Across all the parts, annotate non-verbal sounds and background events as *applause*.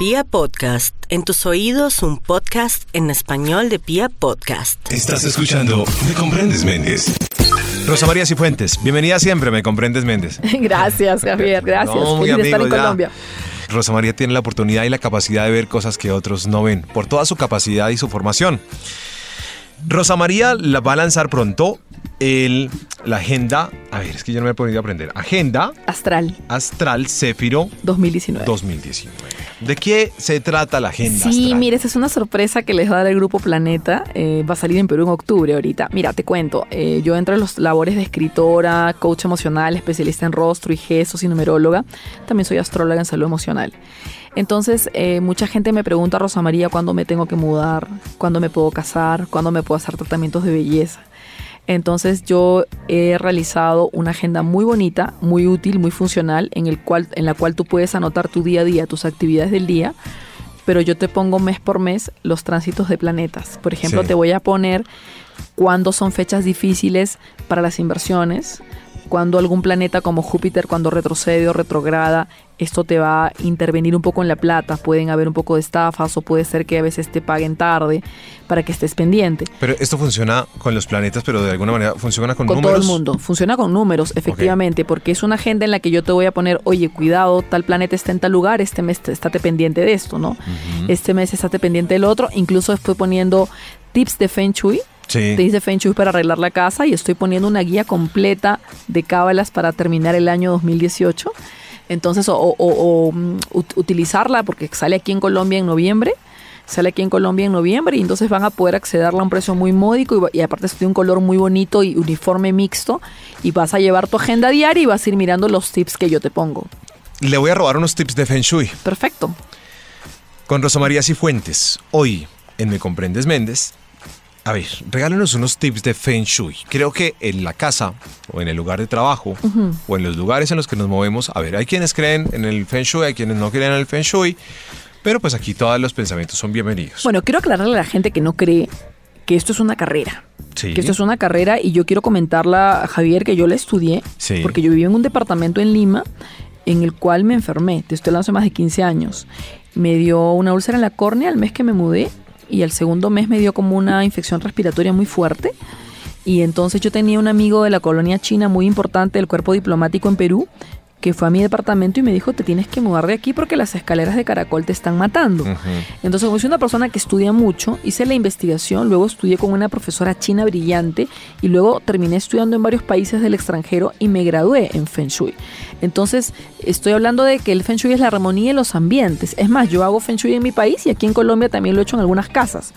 Pia Podcast, en tus oídos un podcast en español de Pia Podcast. Estás escuchando Me Comprendes Méndez. Rosa María Cifuentes, bienvenida siempre, Me Comprendes Méndez. *laughs* Gracias, Javier, gracias. No, muy de estar en amigo, ya. Colombia. Rosa María tiene la oportunidad y la capacidad de ver cosas que otros no ven, por toda su capacidad y su formación. Rosa María la va a lanzar pronto el, la agenda, a ver, es que yo no me he podido aprender, Agenda Astral Astral Céfiro 2019. 2019. ¿De qué se trata la agenda Sí, astral? mire, esa es una sorpresa que les va a dar el grupo Planeta. Eh, va a salir en Perú en octubre ahorita. Mira, te cuento. eh, yo entro en los labores de escritora, coach emocional, especialista en rostro y gestos y numeróloga. También soy astróloga en salud emocional. Entonces, eh, mucha gente me pregunta, Rosa María, ¿cuándo me tengo que mudar? ¿Cuándo me puedo casar? ¿Cuándo me puedo hacer tratamientos de belleza? Entonces yo he realizado una agenda muy bonita, muy útil, muy funcional, en, el cual, en la cual tú puedes anotar tu día a día, tus actividades del día, pero yo te pongo mes por mes los tránsitos de planetas. Por ejemplo, Sí. te voy a poner cuándo son fechas difíciles para las inversiones, cuando algún planeta como Júpiter, cuando retrocede o retrograda, esto te va a intervenir un poco en la plata. Pueden haber un poco de estafas o puede ser que a veces te paguen tarde para que estés pendiente. Pero esto funciona con los planetas, pero de alguna manera funciona con, Con números. todo el mundo. Funciona con números, efectivamente, porque es una agenda en la que yo te voy a poner, oye, cuidado, tal planeta está en tal lugar, este mes estate pendiente de esto, ¿no? Este mes estate pendiente del otro. Incluso estoy poniendo tips de Feng Shui, Sí. tips de Feng Shui para arreglar la casa y estoy poniendo una guía completa de cábalas para terminar el año 2018. Entonces, o, o- o, mm, ut- utilizarla porque sale aquí en Colombia en noviembre. Sale aquí en Colombia en noviembre y entonces van a poder accederla a un precio muy módico y aparte es de un color muy bonito y uniforme mixto y vas a llevar tu agenda diaria y vas a ir mirando los tips que yo te pongo. Le voy a robar unos tips de Feng Shui Perfecto. con Rosa María Cifuentes. Hoy en Me Comprendes Méndez. A ver, regálenos unos tips de Feng Shui. Creo que en la casa o en el lugar de trabajo o en los lugares en los que nos movemos, a ver, hay quienes creen en el Feng Shui, hay quienes no creen en el Feng Shui, pero pues aquí todos los pensamientos son bienvenidos. Bueno, quiero aclararle a la gente que no cree que esto es una carrera. Sí. Que esto es una carrera y yo quiero comentarla a Javier que yo la estudié Sí. porque yo viví en un departamento en Lima en el cual me enfermé. Te estoy hablando hace más de 15 años. Me dio una úlcera en la córnea el mes que me mudé y el segundo mes me dio como una infección respiratoria muy fuerte. Y entonces yo tenía un amigo de la colonia china muy importante del cuerpo diplomático en Perú que fue a mi departamento y me dijo, te tienes que mudar de aquí porque las escaleras de caracol te están matando. Entonces, como soy una persona que estudia mucho, hice la investigación, luego estudié con una profesora china brillante y luego terminé estudiando en varios países del extranjero y me gradué en Feng Shui. Entonces, estoy hablando de que el Feng Shui es la armonía de los ambientes. Es más, yo hago Feng Shui en mi país y aquí en Colombia también lo he hecho en algunas casas.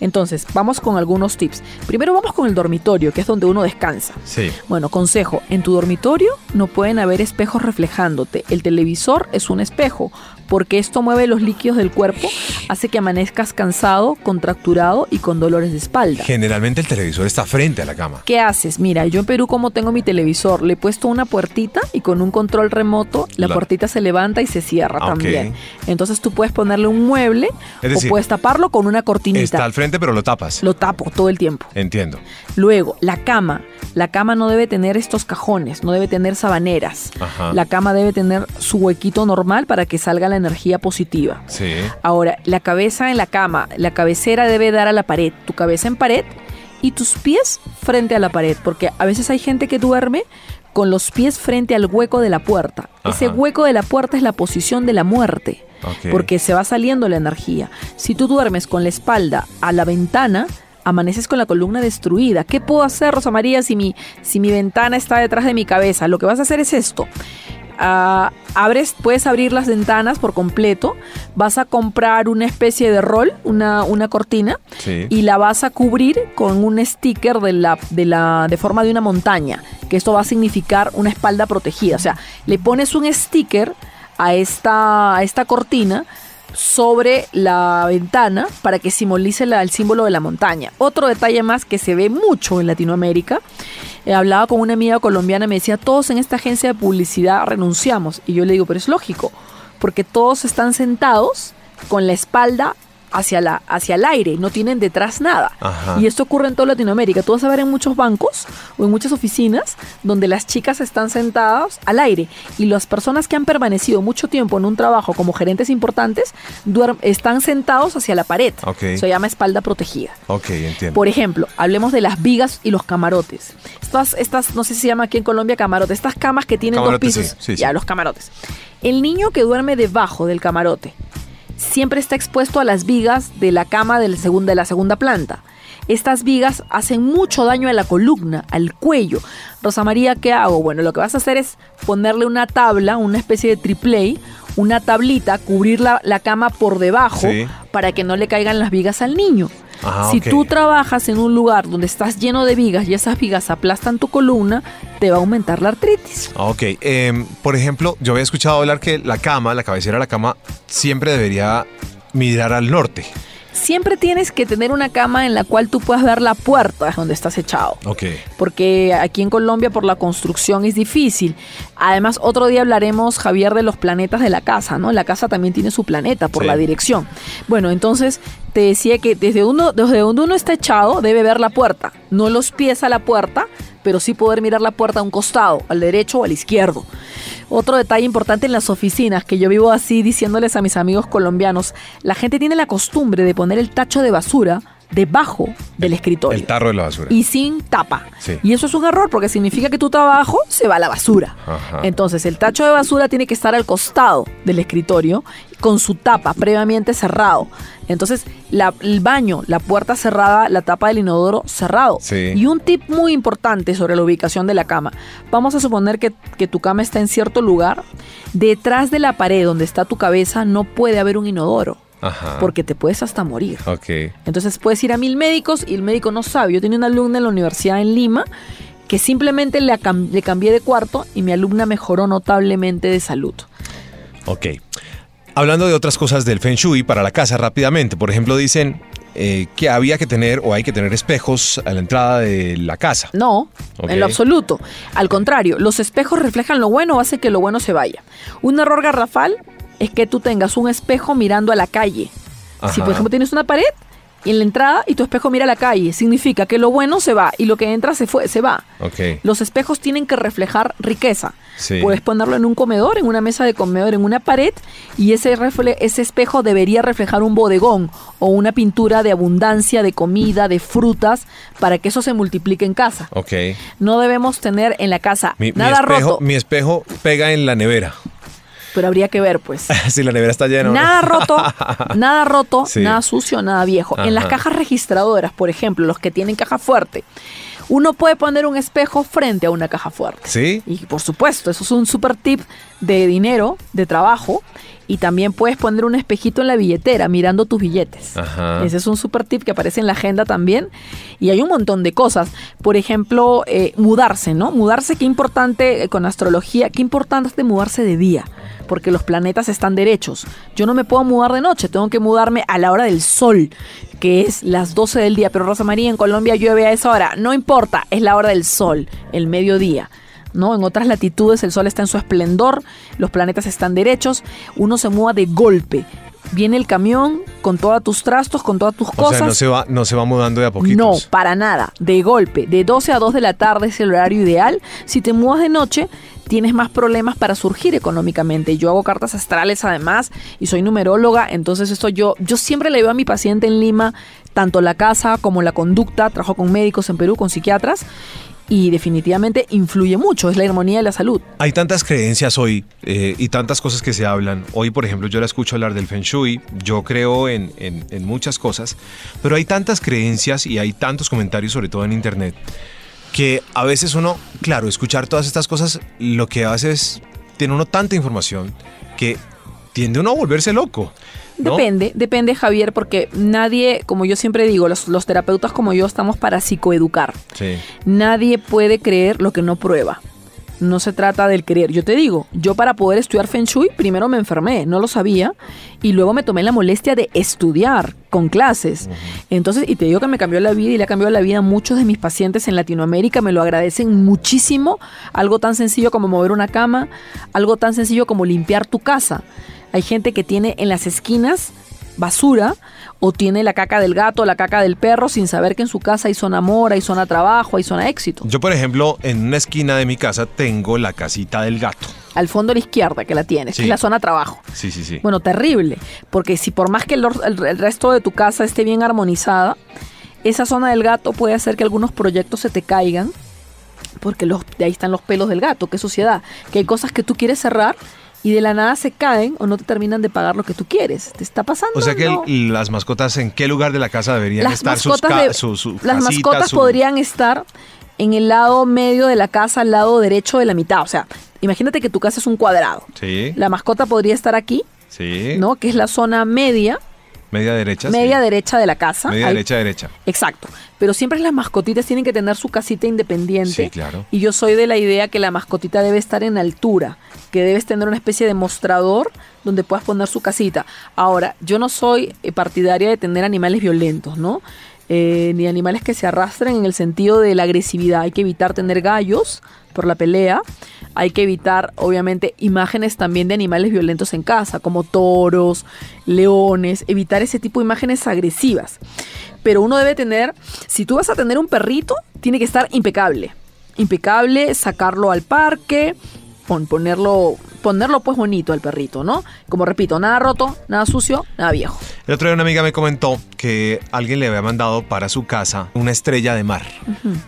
Entonces, vamos con algunos tips. Primero vamos con el dormitorio, que es donde uno descansa. Sí. Bueno, consejo, en tu dormitorio no pueden haber espejos reflejándote. El televisor es un espejo, porque esto mueve los líquidos del cuerpo, hace que amanezcas cansado, contracturado y con dolores de espalda. Generalmente el televisor está frente a la cama. ¿Qué haces? Mira, yo en Perú como tengo mi televisor, le he puesto una puertita y con un control remoto la La- puertita se levanta y se cierra Ah, también. Entonces tú puedes ponerle un mueble decir, o puedes taparlo con una cortinita. Está al frente, pero lo tapas. Lo tapo todo el tiempo. Entiendo. Luego, la cama. La cama no debe tener estos cajones, no debe tener sabaneras. Ajá. La cama debe tener su huequito normal para que salga la energía positiva. Sí. Ahora, la cabeza en la cama, la cabecera debe dar a la pared, tu cabeza en pared y tus pies frente a la pared, porque a veces hay gente que duerme con los pies frente al hueco de la puerta. Ese hueco de la puerta es la posición de la muerte, porque se va saliendo la energía. Si tú duermes con la espalda a la ventana, amaneces con la columna destruida. ¿Qué puedo hacer, Rosa María, si mi, si mi ventana está detrás de mi cabeza? Lo que vas a hacer es esto. Ah, abres, puedes abrir las ventanas por completo, vas a comprar una especie de rol, una, una cortina, Sí. y la vas a cubrir con un sticker de la, de la de forma de una montaña, que esto va a significar una espalda protegida. O sea, le pones un sticker a esta, a esta cortina sobre la ventana para que simbolice la- el símbolo de la montaña. Otro detalle más que se ve mucho en Latinoamérica. Eh, hablaba con una amiga colombiana me decía, todos en esta agencia de publicidad renunciamos. Y yo le digo, pero es lógico, porque todos están sentados con la espalda hacia, la, hacia el aire, no tienen detrás nada. Ajá. Y esto ocurre en toda Latinoamérica. Tú vas a ver en muchos bancos o en muchas oficinas donde las chicas están sentadas al aire y las personas que han permanecido mucho tiempo en un trabajo como gerentes importantes están sentados hacia la pared. Ok. Se llama espalda protegida. Ok, entiendo. Por ejemplo, hablemos de las vigas y los camarotes. Estas, estas, no sé si se llama aquí en Colombia camarote, estas camas que tienen dos pisos. sí, sí, ya, sí. los camarotes. El niño que duerme debajo del camarote siempre está expuesto a las vigas de la cama del segun- de la segunda planta. Estas vigas hacen mucho daño a la columna, al cuello. Rosa María, ¿qué hago? Bueno, lo que vas a hacer es ponerle una tabla, una especie de triplay, una tablita, cubrir la, la cama por debajo Sí. para que no le caigan las vigas al niño. Ah, si ok. tú trabajas en un lugar donde estás lleno de vigas y esas vigas aplastan tu columna, te va a aumentar la artritis. Ah, Ok, em, por ejemplo, yo había escuchado hablar que la cama, la cabecera de la cama, siempre debería mirar al norte. Siempre tienes que tener una cama en la cual tú puedas ver la puerta donde estás echado. Ok. Porque aquí en Colombia por la construcción es difícil. Además, otro día hablaremos, Javier, de los planetas de la casa, ¿no? La casa también tiene su planeta por Sí. la dirección. Bueno, entonces te decía que desde, uno, desde donde uno está echado debe ver la puerta. No los pies a la puerta, pero sí poder mirar la puerta a un costado, al derecho o al izquierdo. Otro detalle importante en las oficinas, que yo vivo así diciéndoles a mis amigos colombianos, la gente tiene la costumbre de poner el tacho de basura debajo del escritorio El tarro de la basura. y sin tapa. Sí. Y eso es un error porque significa que tu trabajo se va a la basura. Ajá. Entonces, el tacho de basura tiene que estar al costado del escritorio con su tapa previamente cerrado. Entonces, la- el baño, la puerta cerrada, la tapa del inodoro cerrado. Sí. Y un tip muy importante sobre la ubicación de la cama. Vamos a suponer que, que tu cama está en cierto lugar. Detrás de la pared donde está tu cabeza no puede haber un inodoro Ajá. porque te puedes hasta morir. Ok. Entonces puedes ir a mil médicos y el médico no sabe. Yo tenía una alumna en la universidad en Lima que simplemente le cambié de cuarto y mi alumna mejoró notablemente de salud. Ok. Hablando de otras cosas del Feng Shui para la casa rápidamente, por ejemplo, dicen eh, que había que tener o hay que tener espejos a la entrada de la casa. No, en lo absoluto. Al contrario, los espejos reflejan lo bueno o hacen que lo bueno se vaya. Un error garrafal es que tú tengas un espejo mirando a la calle. Si por ejemplo tienes una pared y en la entrada y tu espejo mira a la calle, significa que lo bueno se va y lo que entra se fue, se va. Ok. Los espejos tienen que reflejar riqueza. Sí. Puedes ponerlo en un comedor, en una mesa de comedor, en una pared, y ese, refle- ese espejo debería reflejar un bodegón o una pintura de abundancia, de comida, de frutas, para que eso se multiplique en casa. Ok. No debemos tener en la casa Mi, mi nada espejo, roto, mi espejo pega en la nevera. Pero habría que ver, pues. *laughs* si la nevera está llena. Nada roto, *laughs* nada roto, Sí. nada sucio, nada viejo. En las cajas registradoras, por ejemplo, los que tienen caja fuerte, uno puede poner un espejo frente a una caja fuerte. ¿Sí? Y por supuesto, eso es un super tip de dinero, de trabajo. Y también puedes poner un espejito en la billetera mirando tus billetes. Ajá. Ese es un super tip que aparece en la agenda también. Y hay un montón de cosas. Por ejemplo, eh, mudarse, ¿no? Mudarse, qué importante eh, con astrología, qué importante es de mudarse de día. Porque los planetas están derechos. Yo no me puedo mudar de noche, tengo que mudarme a la hora del sol, que es las 12 del día. Pero Rosa María, en Colombia llueve a esa hora. No importa, es la hora del sol, el mediodía. ¿no? En otras latitudes el sol está en su esplendor, los planetas están derechos, uno se mueva de golpe. Viene el camión con todos tus trastos, con todas tus O cosas. sea, no se va, no se va mudando de a poquitos. No, para nada. De golpe. De 12 a 2 de la tarde es el horario ideal. Si te mudas de noche, tienes más problemas para surgir económicamente. Yo hago cartas astrales además y soy numeróloga. Entonces esto yo, yo siempre le veo a mi paciente en Lima, tanto la casa como la conducta. Trabajo con médicos en Perú, con psiquiatras. Y definitivamente influye mucho. Es la armonía de la salud. Hay tantas creencias hoy eh, y tantas cosas que se hablan. Hoy, por ejemplo, yo la escucho hablar del Feng Shui, yo creo en, en- en muchas cosas, pero hay tantas creencias y hay tantos comentarios, sobre todo en Internet, que a veces uno, claro, escuchar todas estas cosas, lo que hace es, tiene uno tanta información que tiende uno a volverse loco. ¿no? Depende, depende Javier, porque nadie, como yo siempre digo, los, los terapeutas como yo estamos para psicoeducar. Sí. Nadie puede creer lo que no prueba. No se trata del creer. Yo te digo, yo para poder estudiar Feng Shui, primero me enfermé, no lo sabía, y luego me tomé la molestia de estudiar con clases. Entonces, y te digo que me cambió la vida y le ha cambiado la vida a muchos de mis pacientes en Latinoamérica, me lo agradecen muchísimo. Algo tan sencillo como mover una cama, algo tan sencillo como limpiar tu casa. Hay gente que tiene en las esquinas basura o tiene la caca del gato, la caca del perro, sin saber que en su casa hay zona amor, hay zona trabajo, hay zona éxito. Yo, por ejemplo, en una esquina de mi casa tengo la casita del gato. Al fondo a la izquierda que la tienes, Sí. que es la zona trabajo. Sí, sí, sí. Bueno, terrible, porque si por más que el- el resto de tu casa esté bien armonizada, esa zona del gato puede hacer que algunos proyectos se te caigan, porque los, de ahí están los pelos del gato, qué suciedad, que hay cosas que tú quieres cerrar y de la nada se caen o no te terminan de pagar lo que tú quieres. ¿Te está pasando? o sea que el- las mascotas, ¿en qué lugar de la casa deberían las estar sus de- su- su las casita, mascotas su- podrían estar en el lado medio de la casa, al lado derecho de la mitad. O sea, imagínate que tu casa es un cuadrado. Sí, La mascota podría estar aquí, sí. ¿no? Que es la zona media, Media derecha. media sí. derecha de la casa. Media Ahí- derecha, derecha. Exacto. Pero siempre las mascotitas tienen que tener su casita independiente. Sí, claro. Y yo soy de la idea que la mascotita debe estar en altura, que debes tener una especie de mostrador donde puedas poner su casita. Ahora, yo no soy eh, partidaria de tener animales violentos, ¿no? Eh, ni animales que se arrastren en el sentido de la agresividad. Hay que evitar tener gallos por la pelea. Hay que evitar, obviamente, imágenes también de animales violentos en casa, como toros, leones, evitar ese tipo de imágenes agresivas. Pero uno debe tener, si tú vas a tener un perrito, tiene que estar impecable. Impecable, sacarlo al parque, pon- ponerlo, ponerlo pues bonito al perrito, ¿no? Como repito, nada roto, nada sucio, nada viejo. El otro día una amiga me comentó que alguien le había mandado para su casa una estrella de mar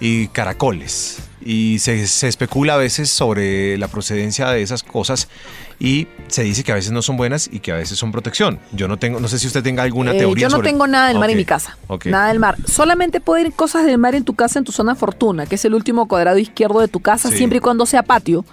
y caracoles. Y se, se especula a veces sobre la procedencia de esas cosas y se dice que a veces no son buenas y que a veces son protección. Yo no tengo, no sé si usted tenga alguna Eh, teoría yo no sobre- tengo nada del mar en Ok, mi casa. ok. Nada del mar. Solamente pueden ir cosas del mar en tu casa, en tu zona fortuna, que es el último cuadrado izquierdo de tu casa, Sí. siempre y cuando sea patio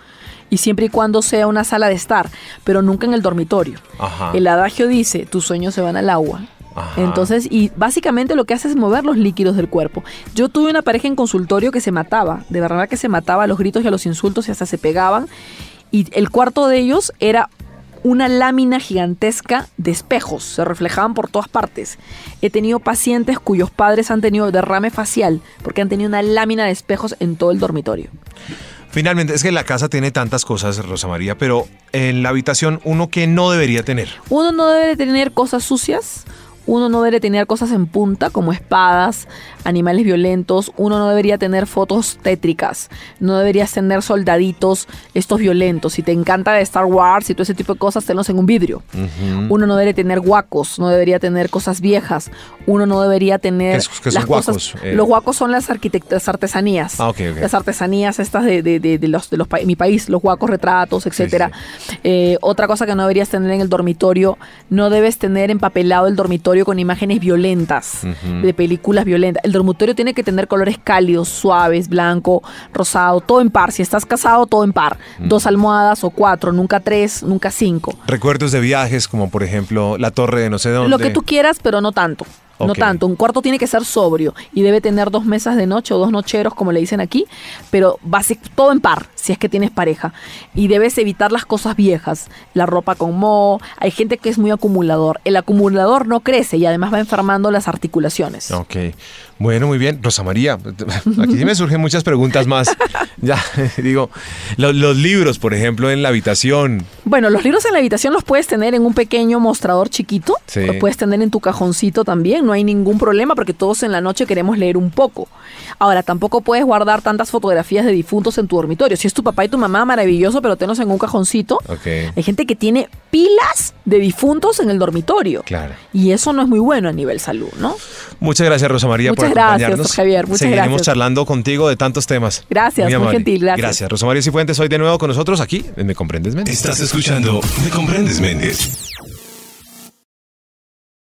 y siempre y cuando sea una sala de estar, pero nunca en el dormitorio. Ajá. El adagio dice, tus sueños se van al agua. Ajá. Entonces, y básicamente lo que hace es mover los líquidos del cuerpo. Yo tuve una pareja en consultorio que se mataba, de verdad que se mataba a los gritos y a los insultos y hasta se pegaban. Y el cuarto de ellos era una lámina gigantesca de espejos, se reflejaban por todas partes. He tenido pacientes cuyos padres han tenido derrame facial porque han tenido una lámina de espejos en todo el dormitorio. Finalmente, es que la casa tiene tantas cosas, Rosa María, pero en la habitación uno que no debería tener. Uno no debe tener cosas sucias, uno no debe tener cosas en punta como espadas, animales violentos, uno no debería tener fotos tétricas, no deberías tener soldaditos estos violentos. Si te encanta de Star Wars y todo ese tipo de cosas, tenlos en un vidrio. Uno no debería tener guacos, no debería tener cosas viejas, uno no debería tener... ¿Qué es- son las cosas- guacos? Eh. Los guacos son las, las artesanías. Ah. Las artesanías estas de, de- de- de los, de los pa- mi país, los guacos retratos, etcétera. Eh, otra cosa que no deberías tener en el dormitorio, no debes tener empapelado el dormitorio con imágenes violentas, de películas violentas. El dormitorio tiene que tener colores cálidos, suaves, blanco, rosado, todo en par. Si estás casado, todo en par. Dos almohadas o cuatro, nunca tres, nunca cinco. Recuerdos de viajes, como por ejemplo la torre de no sé dónde. Lo que tú quieras, pero no tanto. No tanto. Un cuarto tiene que ser sobrio y debe tener dos mesas de noche o dos nocheros, como le dicen aquí, pero basic, todo en par, si es que tienes pareja. Y debes evitar las cosas viejas, la ropa con moho. Hay gente que es muy acumulador. El acumulador no crece y además va enfermando las articulaciones. Ok. Bueno, muy bien. Rosa María, aquí sí me surgen muchas preguntas más. *laughs* Ya, *laughs* digo, lo- los, libros, por ejemplo, en la habitación. Bueno, los libros en la habitación los puedes tener en un pequeño mostrador chiquito. Sí. Los puedes tener en tu cajoncito también. No hay ningún problema porque todos en la noche queremos leer un poco. Ahora, tampoco puedes guardar tantas fotografías de difuntos en tu dormitorio. Si es tu papá y tu mamá, maravilloso, pero tenlos en un cajoncito. Hay gente que tiene pilas de difuntos en el dormitorio. Claro. Y eso no es muy bueno a nivel salud, ¿no? Muchas gracias, Rosa María, por gracias. Javier, muchas Seguiremos gracias. charlando contigo de tantos temas. Gracias, muy amable. gentil, gracias. Gracias. Rosa María Cifuentes, hoy de nuevo con nosotros aquí en Me Comprendes Méndez. Estás escuchando Me Comprendes Méndez.